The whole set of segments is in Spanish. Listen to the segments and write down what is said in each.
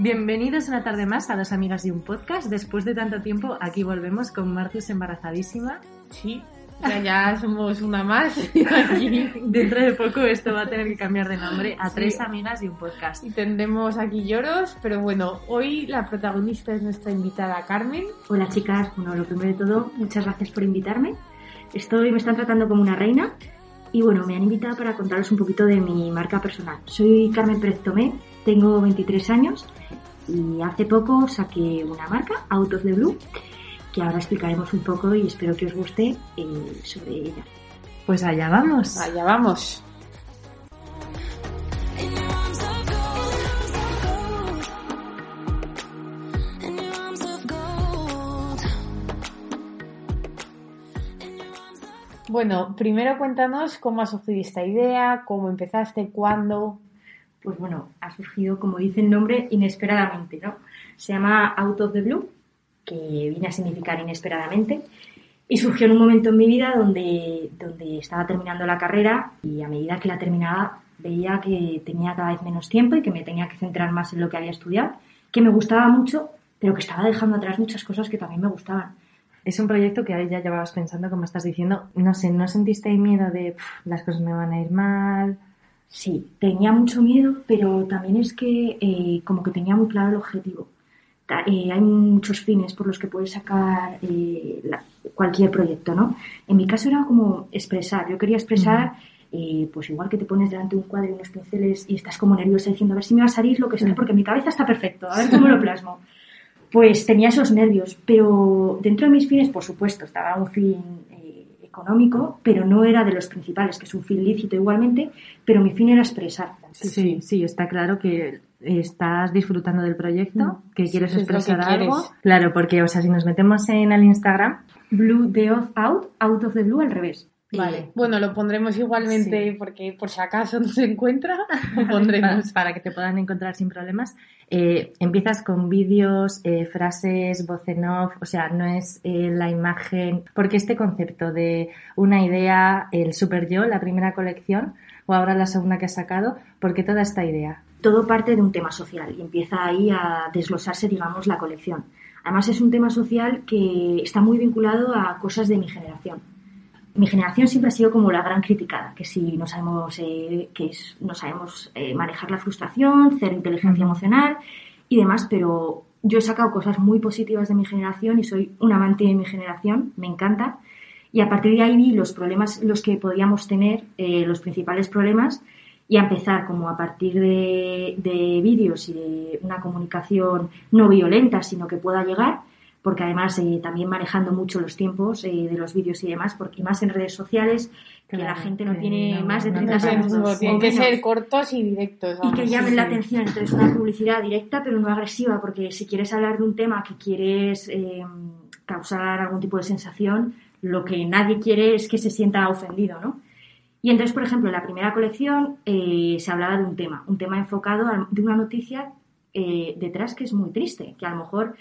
Bienvenidos una tarde más a Dos Amigas y un Podcast. Después de tanto tiempo, aquí volvemos con Marcus embarazadísima. Sí, ya, ya somos una más. Dentro de poco esto va a tener que cambiar de nombre a Tres Amigas y un Podcast. Y tendremos aquí lloros, pero bueno, hoy la protagonista es nuestra invitada Carmen. Hola chicas, bueno, lo primero de todo, muchas gracias por invitarme. Estoy, me están tratando como una reina y bueno, me han invitado para contaros un poquito de mi marca personal. Soy Carmen Pérez Tomé, tengo 23 años y hace poco saqué una marca, Out of the Blue, que ahora explicaremos un poco y espero que os guste eh, sobre ella. Pues allá vamos. Allá vamos. Bueno, primero cuéntanos cómo ha surgido esta idea, cómo empezaste, cuándo. Pues bueno, ha surgido, como dice el nombre, inesperadamente, ¿no? Se llama Out of the Blue, que viene a significar inesperadamente, y surgió en un momento en mi vida donde, donde estaba terminando la carrera y a medida que la terminaba veía que tenía cada vez menos tiempo y que me tenía que centrar más en lo que había estudiado, que me gustaba mucho, pero que estaba dejando atrás muchas cosas que también me gustaban. Es un proyecto que ya llevabas pensando, como estás diciendo. No sé, ¿no sentiste miedo de las cosas me van a ir mal? Sí, tenía mucho miedo, pero también es que eh, como que tenía muy claro el objetivo. Eh, hay muchos fines por los que puedes sacar eh, cualquier proyecto, ¿no? En mi caso era como expresar. Yo quería expresar, pues igual que te pones delante de un cuadro y unos pinceles y estás como nerviosa diciendo a ver si me va a salir lo que sea, porque mi cabeza está perfecto, a ver cómo lo plasmo. Pues tenía esos nervios, pero dentro de mis fines, por supuesto, estaba un fin económico, pero no era de los principales, que es un fin lícito igualmente, pero mi fin era expresar. Sí, sí, está claro que estás disfrutando del proyecto, mm. que quieres expresar algo. Claro, porque, o sea, si nos metemos en el Instagram, Blue the off out, out of the blue al revés. Vale. Bueno, lo pondremos igualmente porque por si acaso no se encuentra, lo pondremos. para, que te puedan encontrar sin problemas. Eh, empiezas con vídeos, eh, frases, voz en off, o sea, no es eh, la imagen, porque este concepto de una idea, el super yo, la primera colección, o ahora la segunda que has sacado, porque toda esta idea? Todo parte de un tema social y empieza ahí a desglosarse, digamos, la colección. Además es un tema social que está muy vinculado a cosas de mi generación mi generación siempre ha sido como la gran criticada, que si no sabemos, eh, que no sabemos eh, manejar la frustración, cero inteligencia emocional y demás, pero yo he sacado cosas muy positivas de mi generación y soy un amante de mi generación, me encanta. Y a partir de ahí vi los problemas, los que podíamos tener, eh, los principales problemas, y a empezar como a partir de, de vídeos y de una comunicación no violenta, sino que pueda llegar, porque además eh, también manejando mucho los tiempos eh, de los vídeos y demás, porque más en redes sociales, que la gente no tiene más de 30 segundos. Tienen que ser cortos y directos. y que llamen la atención. Entonces, una publicidad directa, pero no agresiva, porque si quieres hablar de un tema que quieres eh, causar algún tipo de sensación, lo que nadie quiere es que se sienta ofendido, ¿no? Y entonces, por ejemplo, en la primera colección se hablaba de un tema, un tema enfocado de una noticia detrás que es muy triste, que a lo mejor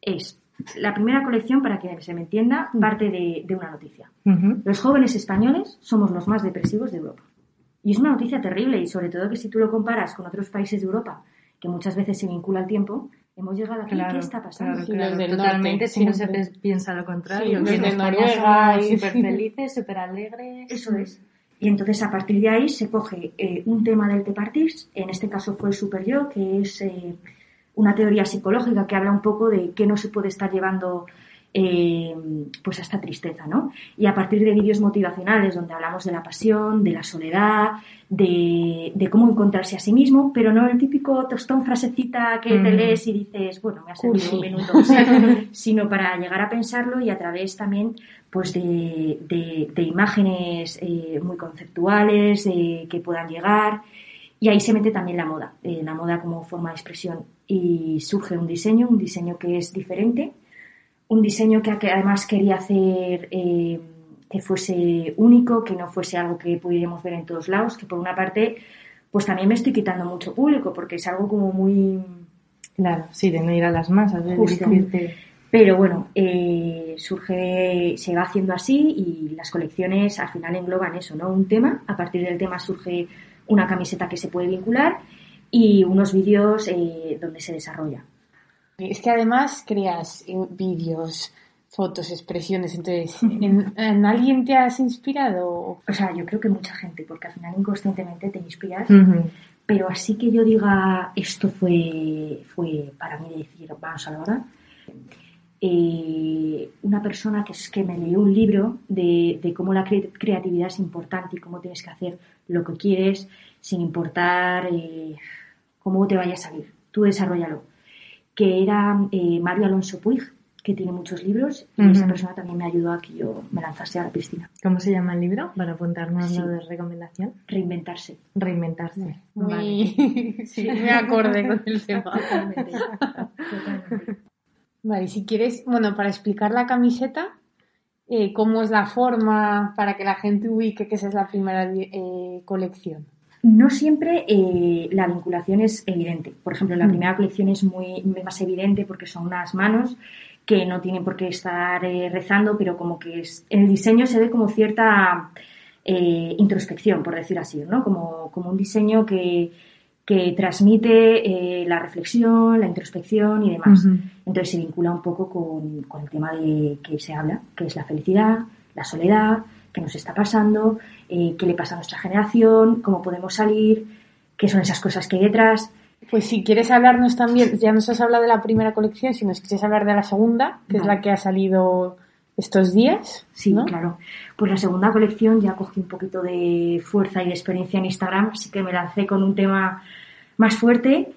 es la primera colección, para que se me entienda, mm. parte de, una noticia. Los jóvenes españoles somos los más depresivos de Europa. Y es una noticia terrible y sobre todo que si tú lo comparas con otros países de Europa, que muchas veces se vincula al tiempo, hemos llegado aquí, ¿qué está pasando? totalmente, si no se piensa lo contrario. Sí, de Noruega súper felices, súper alegres. Eso es. Y entonces a partir de ahí se coge eh, un tema del que partís, en este caso fue el super yo, que es... Eh, una teoría psicológica que habla un poco de qué no se puede estar llevando eh, pues a esta tristeza, ¿no? Y a partir de vídeos motivacionales donde hablamos de la pasión, de la soledad, de, cómo encontrarse a sí mismo, pero no el típico tostón frasecita que te mm. lees y dices, bueno, me ha servido un minuto, sino para llegar a pensarlo y a través también pues de, imágenes eh, muy conceptuales eh, que puedan llegar y ahí se mete también la moda, eh, la moda como forma de expresión. Y surge un diseño, un diseño que es diferente, un diseño que, además quería hacer eh, que fuese único, que no fuese algo que pudiéramos ver en todos lados, que por una parte, pues también me estoy quitando mucho público, porque es algo como muy... Claro, sí, de no ir a las masas, de Pero bueno, eh, surge, se va haciendo así y las colecciones al final engloban eso, ¿no? Un tema, a partir del tema surge una camiseta que se puede vincular y unos vídeos eh, donde se desarrolla. Es que además creas eh, vídeos, fotos, expresiones, entonces, ¿en, alguien te has inspirado? O sea, yo creo que mucha gente, porque al final inconscientemente te inspiras, pero así que yo diga, esto fue, fue para mí decir, vamos a la hora, eh, una persona que es que me leyó un libro de, de cómo la creatividad es importante y cómo tienes que hacer lo que quieres sin importar eh, cómo te vaya a salir. Tú desarrollalo. Que era eh, Mario Alonso Puig, que tiene muchos libros y esa persona también me ayudó a que yo me lanzase a la piscina. ¿Cómo se llama el libro? Para apuntarnos lo de recomendación. Reinventarse. Reinventarse. Muy... Sí, me acordé con el tema. Totalmente. Totalmente. Vale, si quieres, bueno, para explicar la camiseta, eh, cómo es la forma para que la gente ubique que esa es la primera eh, colección. No siempre eh, la vinculación es evidente. Por ejemplo, la mm. primera colección es muy más evidente porque son unas manos que no tienen por qué estar rezando, pero como que es, en el diseño se ve como cierta introspección, por decir así, ¿no? Como, como un diseño que, que transmite eh, la reflexión, la introspección y demás. Entonces se vincula un poco con, el tema de que se habla, que es la felicidad, la soledad, qué nos está pasando, eh, qué le pasa a nuestra generación, cómo podemos salir, qué son esas cosas que hay detrás. Pues si quieres hablarnos también, ya nos has hablado de la primera colección, si nos quieres hablar de la segunda, que es la que ha salido estos días. Sí, claro. Pues la segunda colección ya cogí un poquito de fuerza y de experiencia en Instagram, así que me lancé con un tema más fuerte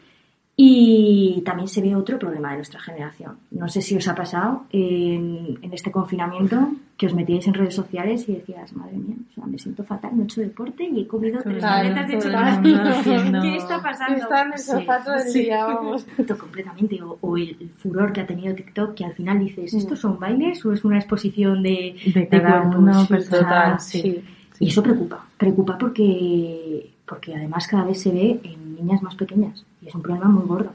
y también se ve otro problema de nuestra generación. No sé si os ha pasado en, este confinamiento que os metíais en redes sociales y decías, madre mía, o sea, me siento fatal, no he hecho deporte y he comido tres maletas de chocolate. ¿Qué está pasando? Está en el sofá todo el día, vamos. Completamente. O, el furor que ha tenido TikTok, que al final dices, ¿estos son bailes o es una exposición de, de, cada uno personal? Sí. Y eso preocupa. Preocupa porque, porque además cada vez se ve en niñas más pequeñas y es un problema muy gordo.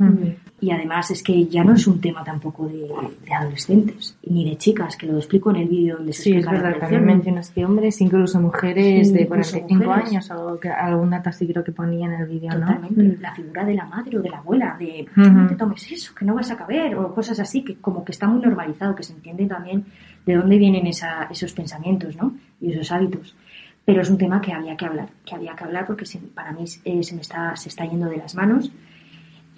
Y además es que ya no es un tema tampoco de, adolescentes ni de chicas, que lo explico en el vídeo donde se sí, explica es verdad, también mencionas que hombres, incluso mujeres de 45 años o que algún dato así creo que ponía en el vídeo, Totalmente. ¿no? La figura de la madre o de la abuela, de no te tomes eso, que no vas a caber, o cosas así, que como que está muy normalizado, que se entiende también de dónde vienen esos pensamientos, ¿no? Y esos hábitos pero es un tema que había que hablar, que había que hablar porque para mí eh, se me está, se está yendo de las manos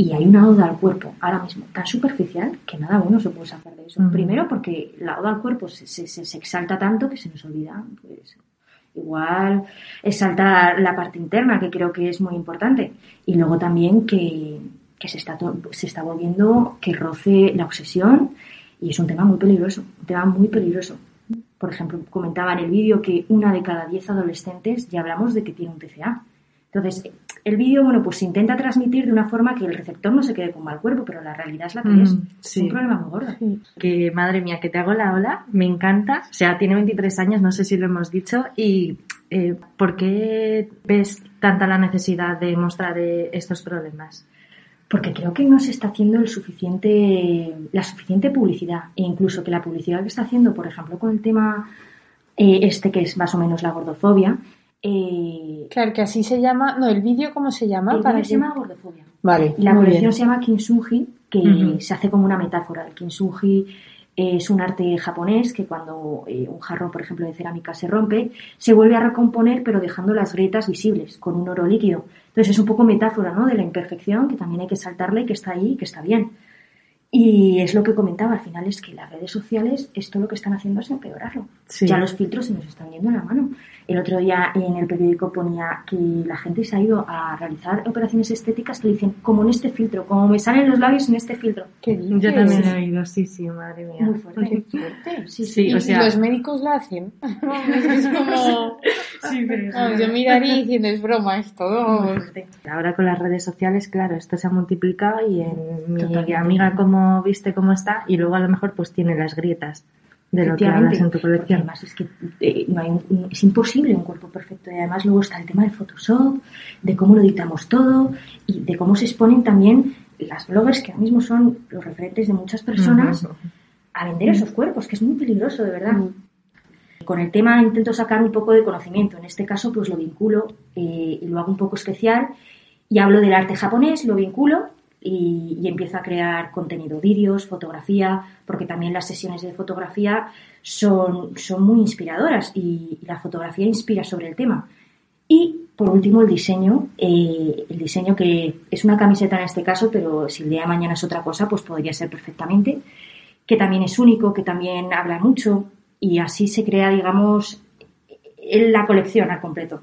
y hay una oda al cuerpo ahora mismo tan superficial que nada bueno se puede sacar de eso. Primero porque la oda al cuerpo se, se, exalta tanto que se nos olvida. Pues, igual exaltar la parte interna, que creo que es muy importante. Y luego también que, que se, está se está volviendo que roce la obsesión y es un tema muy peligroso, un tema muy peligroso por ejemplo, comentaba en el vídeo que una de cada diez adolescentes ya hablamos de que tiene un TCA. Entonces, el vídeo, bueno, pues se intenta transmitir de una forma que el receptor no se quede con mal cuerpo, pero la realidad es la que es. Es un problema muy gordo. Que, madre mía, que te hago la ola, me encanta. O sea, tiene 23 años, no sé si lo hemos dicho, y eh, ¿por qué ves tanta la necesidad de mostrar eh, estos problemas? porque creo que no se está haciendo el suficiente, la suficiente publicidad e incluso que la publicidad que está haciendo, por ejemplo, con el tema eh, este que es más o menos la gordofobia. Eh, claro, que así se llama. No, el vídeo, ¿cómo se llama? El vídeo se llama gordofobia. Vale. Y la colección se llama Kintsugi, que se hace como una metáfora. El Kintsugi es un arte japonés que cuando eh, un jarro, por ejemplo, de cerámica se rompe, se vuelve a recomponer pero dejando las grietas visibles con un oro líquido. Entonces es un poco metáfora ¿no? de la imperfección que también hay que saltarle, que está ahí, que está bien. Y es lo que comentaba, al final es que las redes sociales, esto lo que están haciendo es empeorarlo. Ya los filtros se nos están yendo en la mano. El otro día en el periódico ponía que la gente se ha ido a realizar operaciones estéticas que dicen, como en este filtro, como me salen los labios en este filtro. Yo también he oído, sí, sí, madre mía. Muy fuerte. Sí, sí, o sea... los médicos lo hacen. es como... Sí, pero yo miraría diciendo, es broma esto. Ahora con las redes sociales, claro, esto se ha multiplicado y en mi amiga como viste cómo está y luego a lo mejor pues tiene las grietas de lo que hablas en tu colección. Además es que eh, no hay es imposible un cuerpo perfecto y además luego está el tema de Photoshop, de cómo lo editamos todo y de cómo se exponen también las bloggers que ahora mismo son los referentes de muchas personas a vender esos cuerpos, que es muy peligroso de verdad. Con el tema intento sacar un poco de conocimiento, en este caso pues lo vinculo eh, y lo hago un poco especial Y hablo del arte japonés, lo vinculo y, empiezo a crear contenido, vídeos, fotografía, porque también las sesiones de fotografía son, son muy inspiradoras y, la fotografía inspira sobre el tema. Y por último, el diseño, eh, el diseño que es una camiseta en este caso, pero si el día de mañana es otra cosa, pues podría ser perfectamente, que también es único, que también habla mucho y así se crea, digamos, la colección al completo.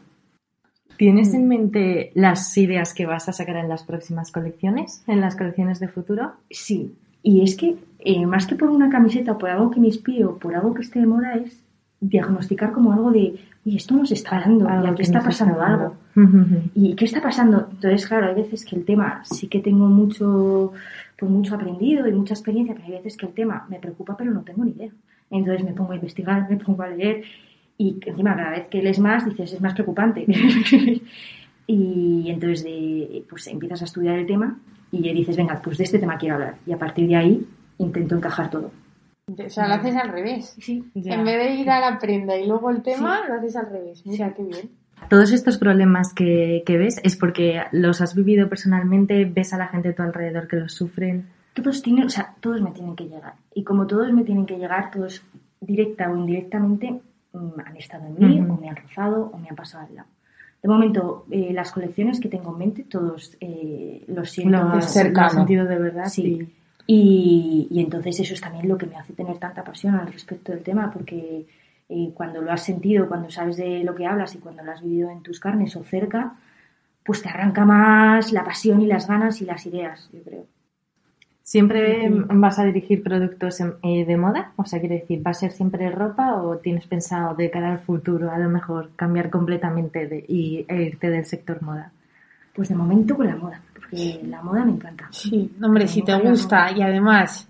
¿Tienes en mente las ideas que vas a sacar en las próximas colecciones, en las colecciones de futuro? Sí, y es que eh, más que por una camiseta o por algo que me inspire o por algo que esté de moda es diagnosticar como algo de, oye, esto nos está dando, y aquí está pasando algo. ¿Y qué está pasando? Entonces, claro, hay veces que el tema sí que tengo mucho, pues mucho aprendido y mucha experiencia, pero hay veces que el tema me preocupa, pero no tengo ni idea. Entonces me pongo a investigar, me pongo a leer y encima cada vez que lees más dices es más preocupante. y entonces de, pues empiezas a estudiar el tema y dices, venga, pues de este tema quiero hablar. Y a partir de ahí intento encajar todo. O sea, lo haces al revés. Sí, En vez de ir a la prenda y luego el tema, lo haces al revés. Mira, qué bien. Todos estos problemas que, que, ves es porque los has vivido personalmente, ves a la gente a tu alrededor que los sufren. Todos tienen, o sea, todos me tienen que llegar. Y como todos me tienen que llegar, todos directa o indirectamente han estado en mí, o me han rozado, o me han pasado al lado. De momento, eh, las colecciones que tengo en mente, todos eh, los siento lo sentido de verdad. Sí. Y, entonces eso es también lo que me hace tener tanta pasión al respecto del tema, porque eh, cuando lo has sentido, cuando sabes de lo que hablas y cuando lo has vivido en tus carnes o cerca, pues te arranca más la pasión y las ganas y las ideas, yo creo. ¿Siempre vas a dirigir productos eh, de moda? O sea, quiere decir, ¿va a ser siempre ropa o tienes pensado de cara al futuro a lo mejor cambiar completamente de, y, e irte del sector moda? Pues de momento con la moda, porque la moda me encanta. Sí, hombre, si te gusta y además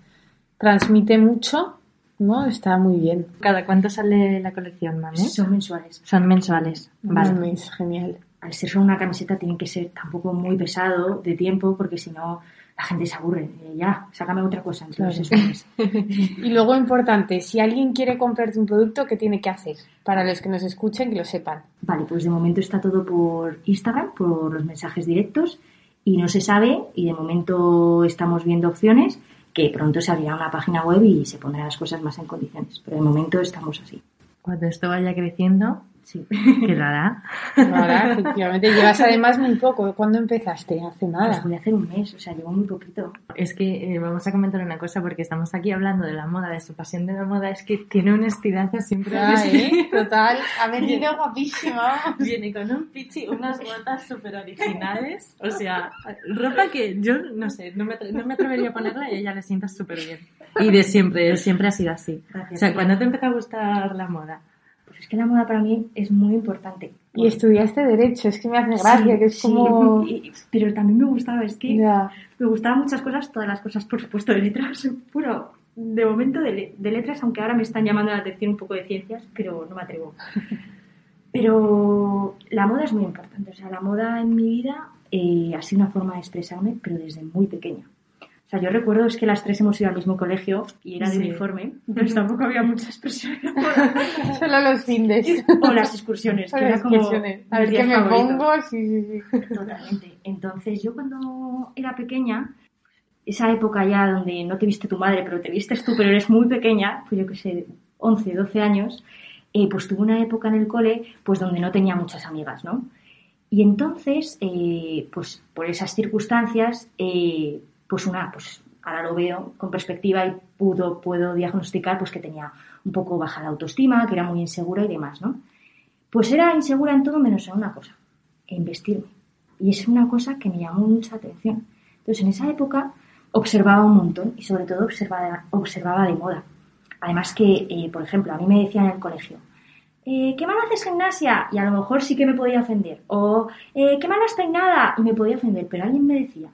transmite mucho, ¿no? Está muy bien. ¿Cada cuánto sale la colección, mami? Son mensuales. Son mensuales, vale. genial. Al ser solo una camiseta tiene que ser tampoco muy pesado de tiempo, porque si no la gente se aburre. ya, sácame otra cosa. Entonces, y luego, importante, si alguien quiere comprarte un producto, ¿qué tiene que hacer? Para los que nos escuchen, que lo sepan. Vale, pues de momento está todo por Instagram, por los mensajes directos, y no se sabe, y de momento estamos viendo opciones, que pronto se abrirá una página web y se pondrán las cosas más en condiciones. Pero de momento estamos así. Cuando esto vaya creciendo, Sí. Que lo hará. efectivamente. Llevas además muy poco. ¿Cuándo empezaste? Hace nada. Pues voy a hacer un mes, o sea, llevo muy poquito. Es que eh, vamos a comentar una cosa porque estamos aquí hablando de la moda, de su pasión de la moda. Es que tiene un estirazo siempre. Ah, ¿eh? Total. Ha venido guapísima. Viene con un pichi, unas botas súper originales. O sea, ropa que yo no sé, no me, no me atrevería a ponerla y ella le sienta súper bien. Y de siempre, siempre ha sido así. o sea, cuando te empezó a gustar la moda? Es que la moda para mí es muy importante. Y estudiaste Derecho, es que me hace gracia, que es como... pero también me gustaba, es que me gustaban muchas cosas, todas las cosas, por supuesto, de letras, puro, de momento de, letras, aunque ahora me están llamando la atención un poco de ciencias, pero no me atrevo. Pero la moda es muy importante, o sea, la moda en mi vida eh, ha sido una forma de expresarme, pero desde muy pequeña. O sea, yo recuerdo es que las tres hemos ido al mismo colegio y era de uniforme, pero tampoco había muchas expresiones. Solo los fines. O las excursiones, que era como A ver qué me pongo, sí, sí, sí. Totalmente. Entonces, yo cuando era pequeña, esa época ya donde no te viste tu madre, pero te vistes tú, pero eres muy pequeña, pues yo que sé, 11, 12 años, eh, pues tuve una época en el cole pues donde no tenía muchas amigas, ¿no? Y entonces, eh, pues por esas circunstancias, eh, pues una, pues ahora lo veo con perspectiva y pudo, puedo diagnosticar pues que tenía un poco baja la autoestima, que era muy insegura y demás, ¿no? Pues era insegura en todo menos en una cosa, en vestirme. Y es una cosa que me llamó mucha atención. Entonces, en esa época observaba un montón y sobre todo observaba, observaba de moda. Además que, eh, por ejemplo, a mí me decían en el colegio, eh, ¿qué mal haces gimnasia? Y a lo mejor sí que me podía ofender. O, eh, ¿qué mal has peinada? Y me podía ofender. Pero alguien me decía,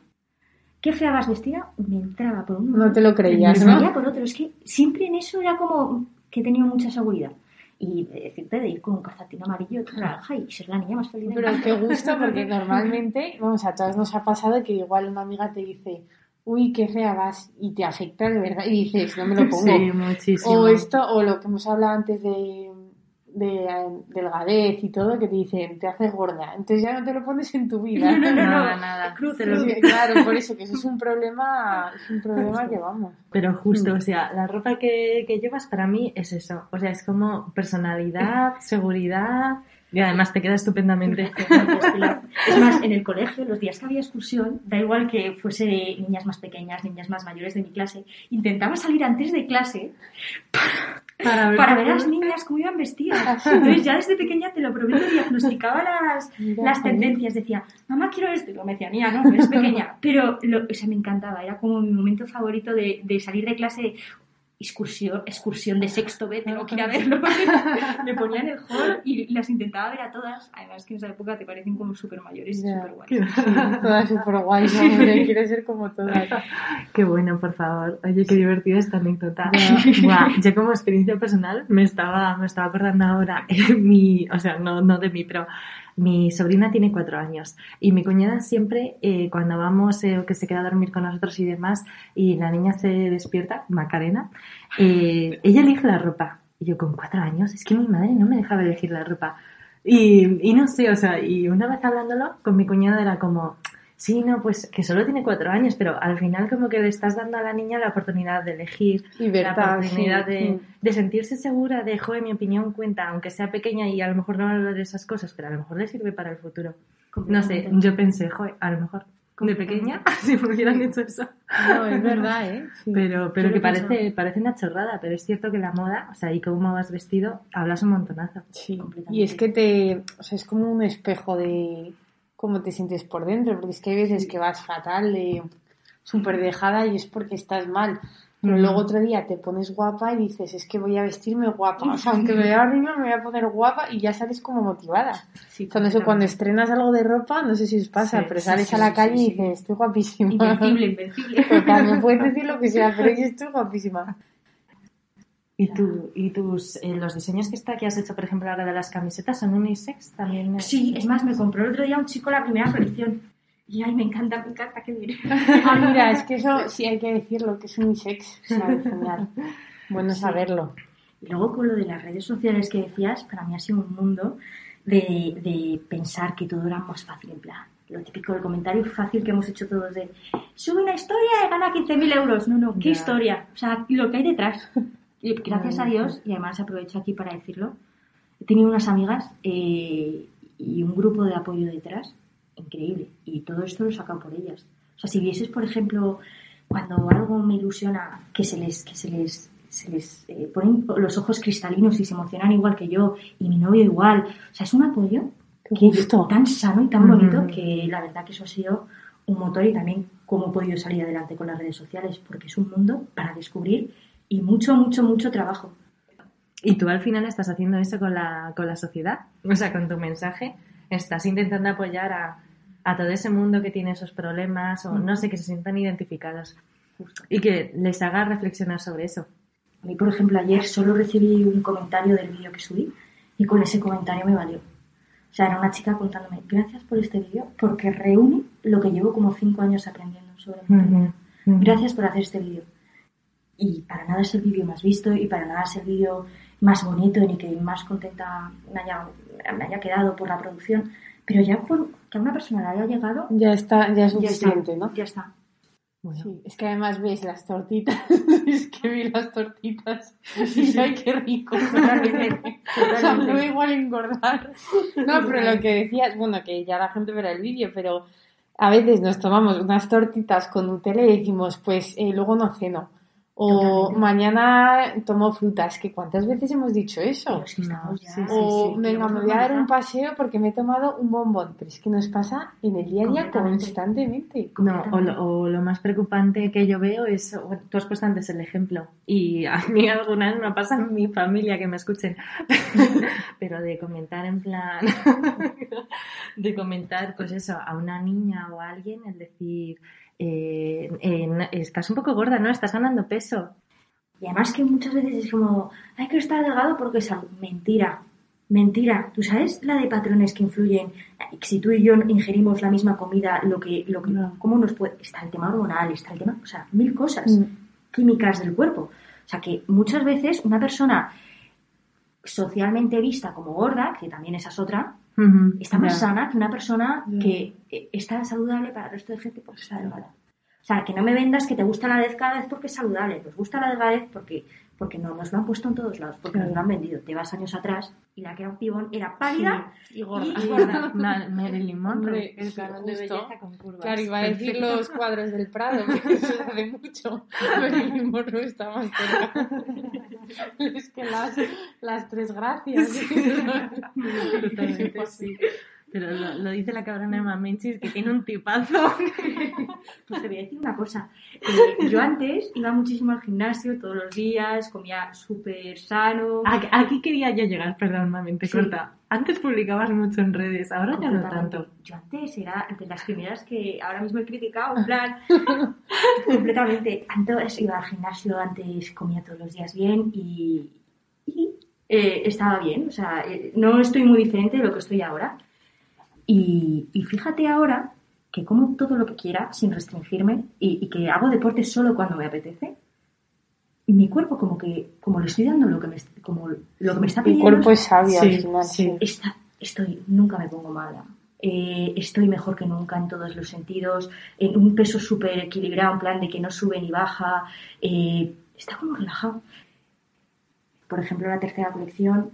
qué fea vas vestida, me entraba por uno. No te lo creías, me ¿no? por otro. Es que siempre en eso era como que tenía mucha seguridad. Y decirte de ir con un calcetín amarillo naranja y ser la niña más feliz Pero qué gusto, porque normalmente, vamos, a todas nos ha pasado que igual una amiga te dice, uy, qué fea vas, y te afecta de verdad, y dices, no me lo pongo. Sí, muchísimo. O esto, o lo que hemos hablado antes de de delgadez y todo que te dicen, te hace gorda. Entonces ya no te lo pones en tu vida. No, no, no, nada, nada. Claro, por eso que eso es un problema, es un problema que vamos. Pero justo, o sea, la ropa que, que llevas para mí es eso. O sea, es como personalidad, seguridad, y además te queda estupendamente. es más, en el colegio, los días que había excursión, da igual que fuese niñas más pequeñas, niñas más mayores de mi clase, intentaba salir antes de clase para, ver, a las niñas cómo iban vestidas. Entonces ya desde pequeña, te lo prometo, diagnosticaba las, las tendencias. Decía, mamá, quiero esto. Y lo me decía, niña, no, eres pequeña. Pero lo, o sea, me encantaba. Era como mi momento favorito de, de salir de clase excursión, excursión de sexto B, tengo que ir a verlo. me ponía en el hall y las intentaba ver a todas. Además que en esa época te parecen como súper mayores y súper guays. todas súper guays, quiero ser como todas. Qué bueno, por favor. Oye, qué divertida esta anécdota. yo como experiencia personal me estaba, me estaba acordando ahora, mi, o sea, no, no de mí, pero mi sobrina tiene cuatro años y mi cuñada siempre, eh, cuando vamos eh, o que se queda a dormir con nosotros y demás, y la niña se despierta, Macarena, eh, ella elige la ropa. Y yo con cuatro años, es que mi madre no me dejaba elegir la ropa. Y, y no sé, o sea, y una vez hablándolo con mi cuñada era como, Sí, no, pues que solo tiene cuatro años, pero al final como que le estás dando a la niña la oportunidad de elegir, la oportunidad de, de, sentirse segura de, joder, mi opinión cuenta, aunque sea pequeña y a lo mejor no habla de esas cosas, pero a lo mejor le sirve para el futuro. No sé, yo pensé, joder, a lo mejor de pequeña, si me hubieran hecho eso. No, es verdad, ¿eh? Pero, pero que parece, parece una chorrada, pero es cierto que la moda, o sea, y cómo vas vestido, hablas un montonazo. Sí, y es que te, o sea, es como un espejo de cómo te sientes por dentro, porque es que hay veces que vas fatal, de súper dejada y es porque estás mal. Pero luego otro día te pones guapa y dices, es que voy a vestirme guapa. O sea, aunque me vea arriba, me voy a poner guapa y ya sales como motivada. Sí, cuando, eso, cuando estrenas algo de ropa, no sé si os pasa, pero sales a la calle y dices, estoy guapísima. Invencible, invencible. Total, me puedes decir lo que sea, pero yo estoy guapísima. ¿Y, tú, y tus, eh, los diseños que, está, que has hecho, por ejemplo, ahora de las camisetas, son unisex también? Sí, es más, me compró el otro día un chico la primera colección. Y ay, me encanta, me encanta, qué diré. Ah, mira, es que eso sí hay que decirlo, que es unisex. Genial. Bueno saberlo. Y luego con lo de las redes sociales que decías, para mí ha sido un mundo de, de pensar que todo era más fácil, en plan, lo típico, el comentario fácil que hemos hecho todos de sube una historia y gana 15.000 euros. No, no, ¿qué historia? O sea, lo que hay detrás. Y gracias a Dios, y además aprovecho aquí para decirlo, he tenido unas amigas eh, y un grupo de apoyo detrás increíble. Y todo esto lo he sacado por ellas. O sea, si vieses, por ejemplo, cuando algo me ilusiona, que se les, que se les, se les eh, ponen los ojos cristalinos y se emocionan igual que yo, y mi novio igual. O sea, es un apoyo que tan sano y tan bonito que la verdad que eso ha sido un motor y también cómo he podido salir adelante con las redes sociales, porque es un mundo para descubrir y mucho, mucho, mucho trabajo. Y tú al final estás haciendo eso con la, con la sociedad, o sea, con tu mensaje, estás intentando apoyar a, a todo ese mundo que tiene esos problemas o no sé, que se sientan identificados y que les haga reflexionar sobre eso. A mí, por ejemplo, ayer solo recibí un comentario del vídeo que subí y con ese comentario me valió. O sea, era una chica contándome, gracias por este vídeo porque reúne lo que llevo como cinco años aprendiendo sobre uh Gracias por hacer este vídeo y para nada es el vídeo más visto y para nada es el vídeo más bonito ni que más contenta me haya, me haya quedado por la producción, pero ya por que a una persona le haya llegado... Ya está, ya es suficiente, ¿no? Ya está. Sí, es que además ves las tortitas, es que vi las tortitas y ay, qué rico. o sea, no igual engordar. No, pero lo que decías, bueno, que ya la gente verá el vídeo, pero a veces nos tomamos unas tortitas con Nutella y decimos, pues eh, luego no ceno. O mañana tomo frutas, que cuántas veces hemos dicho eso. o venga, me voy a dar un paseo porque me he tomado un bombón. Pero es que nos pasa en el día a día constantemente. No, o lo, más preocupante que yo veo es, tú has puesto antes el ejemplo, y a mí alguna vez me pasa en mi familia que me escuchen, pero de comentar en plan, de comentar, pues eso, a una niña o a alguien, el decir eh, estás un poco gorda, ¿no? Estás ganando peso. Y además que muchas veces es como, hay que estar delgado porque es algo. Mentira, mentira. ¿Tú sabes la de patrones que influyen? Si tú y yo ingerimos la misma comida, lo que, lo que, ¿cómo nos puede? Está el tema hormonal, está el tema, o sea, mil cosas mm. químicas del cuerpo. O sea, que muchas veces una persona socialmente vista como gorda, que también esa es otra, Ujú, está más ya. sana que una persona Ya. que eh, está saludable para el resto de gente porque está delgada. O sea, que no me vendas que te gusta la delgadez porque es saludable. Nos gusta la delgadez porque, porque no nos lo han puesto en todos lados, porque Claro. nos lo han vendido. Te vas años atrás y la que era un pibón era pálida Sí, y gorda. y gorda. Ma- Marilyn Monroe. El sí, canon de belleza con curvas. Claro, iba a decir Perfecto. los cuadros del Prado, que eso hace mucho. Marilyn Monroe está más cerca. Es que las, las tres gracias. Totalmente, sí. Pero lo, lo dice la cabrona de Mamenchis, que tiene un tipazo. Pues te voy a decir una cosa. Eh, yo antes iba muchísimo al gimnasio todos los días, comía súper sano. Aquí, aquí quería yo llegar, perdón, te Sí. corta. Antes publicabas mucho en redes, ahora ya no tanto. Yo antes era de las primeras que ahora mismo he criticado, en plan, completamente. Antes iba al gimnasio, antes comía todos los días bien y, y, eh, estaba bien. O sea, eh, no estoy muy diferente de lo que estoy ahora. Y, y fíjate ahora que como todo lo que quiera sin restringirme y, y que hago deporte solo cuando me apetece. Y mi cuerpo como que como le estoy dando lo que me como lo que me está Mi pidiendo cuerpo es sabio Sí, al final. sí. Está- estoy, nunca me pongo mala. Eh, estoy mejor que nunca en todos los sentidos, en un peso súper equilibrado, en plan de que no sube ni baja, eh, está como relajado. Por ejemplo, la tercera colección,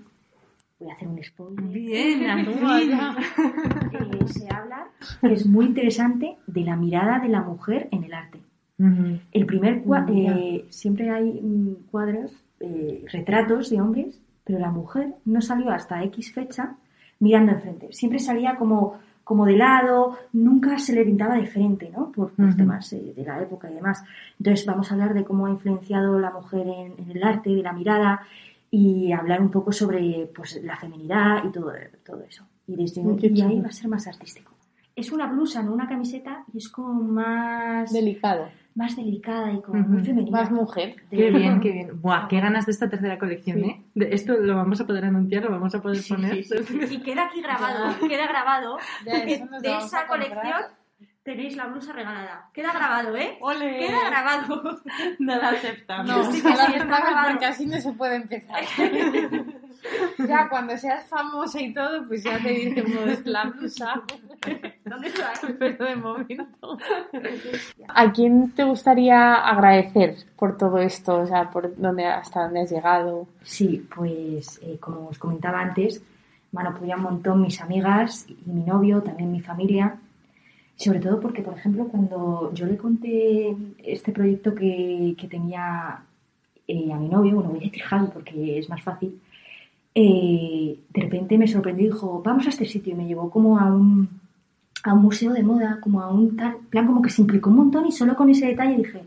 voy a hacer un spoiler, Bien, eh, se habla, que es muy interesante, de la mirada de la mujer en el arte. El primer eh, siempre hay mm, cuadros, eh, retratos de hombres, pero la mujer no salió hasta X fecha mirando enfrente. Siempre salía como, como de lado, nunca se le pintaba de frente, ¿no? Por, por Ujú. temas eh, de la época y demás. Entonces vamos a hablar de cómo ha influenciado la mujer en, en el arte, de la mirada y hablar un poco sobre pues, la feminidad y todo, todo eso. Y, desde, y ahí va a ser más artístico. Es una blusa, no una camiseta, y es como más Delicado. Más delicada y como muy femenina. Más mujer. Qué bien, qué bien. Buah, qué ganas de esta tercera colección, Sí. ¿eh? De esto lo vamos a poder anunciar, lo vamos a poder Sí, poner. sí. Y queda aquí grabado, queda grabado de esa colección tenéis la blusa regalada. Queda grabado, ¿eh? ¡Ole! Queda grabado. No la aceptamos. No, Sí, sí, que sí, está aceptamos grabado. porque así no se puede empezar. ya cuando seas famosa y todo, pues ya te diremos la blusa. ¿Dónde está? Pero de momento. ¿A quién te gustaría agradecer por todo esto? O sea, por dónde, hasta dónde has llegado. Sí, pues eh, como os comentaba antes, me han apoyado un montón mis amigas y mi novio, también mi familia. Sobre todo porque, por ejemplo, cuando yo le conté este proyecto que, que tenía eh, a mi novio, bueno, voy a decir Javi porque es más fácil, eh, de repente me sorprendió y dijo, vamos a este sitio y me llevó como a un, a un museo de moda, como a un tal, plan como que se implicó un montón y solo con ese detalle dije,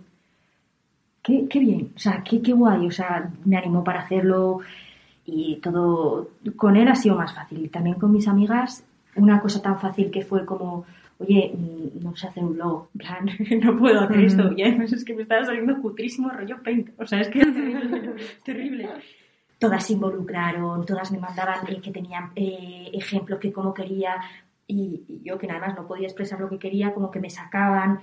qué, qué bien, o sea, qué, qué guay, o sea, me animó para hacerlo y todo con él ha sido más fácil. Y también con mis amigas, una cosa tan fácil que fue como, oye, mm, no sé hacer un blog, en plan, no puedo hacer Ujú. esto. Y además es que me estaba saliendo cutrísimo rollo paint, o sea, es que es terrible, terrible. Todas se involucraron, todas me mandaban eh, que tenían eh, ejemplos que como quería y, y yo que nada más no podía expresar lo que quería, como que me sacaban.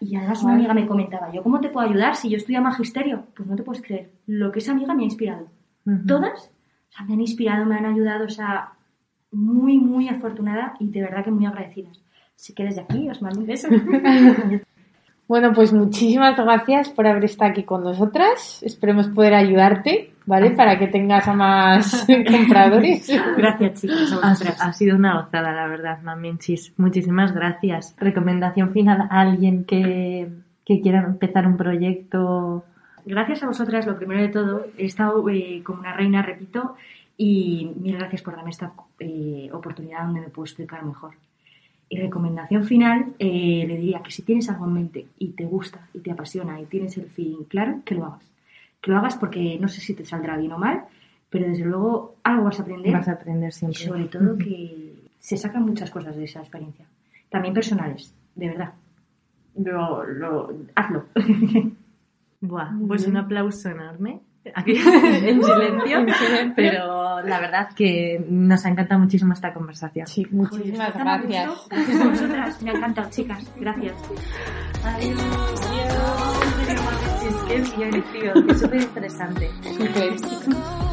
Y además una amiga me comentaba, ¿yo cómo te puedo ayudar si yo estudio magisterio? Pues no te puedes creer. Lo que esa amiga me ha inspirado. Ujú. Todas o sea, me han inspirado, me han ayudado, o sea, muy, muy afortunada y de verdad que muy agradecidas. Así que desde aquí os mando un beso. Bueno, pues muchísimas gracias por haber estado aquí con nosotras. Esperemos poder ayudarte, ¿vale? Para que tengas a más compradores. Gracias, chicos. a Ha, vosotras. ha sido una gozada, la verdad, Maminchis. Muchísimas gracias. Recomendación final a alguien que, que quiera empezar un proyecto. Gracias a vosotras, lo primero de todo. He estado eh, como una reina, repito, y mil gracias por darme esta eh, oportunidad donde me puedo explicar mejor. Y recomendación final, eh, le diría que si tienes algo en mente y te gusta y te apasiona y tienes el feeling claro, que lo hagas. Que lo hagas porque no sé si te saldrá bien o mal, pero desde luego algo vas a aprender. Vas a aprender Y siempre. sobre todo que se sacan muchas cosas de esa experiencia. También personales, de verdad. Lo, lo, hazlo. Buah, pues un aplauso enorme. Aquí en silencio, En silencio. pero la verdad que nos ha encantado muchísimo esta conversación. Sí, muchísimas Joder, gracias. a vosotras. Me ha encantado, chicas. Gracias. Es que es divertido, es súper interesante. Súper.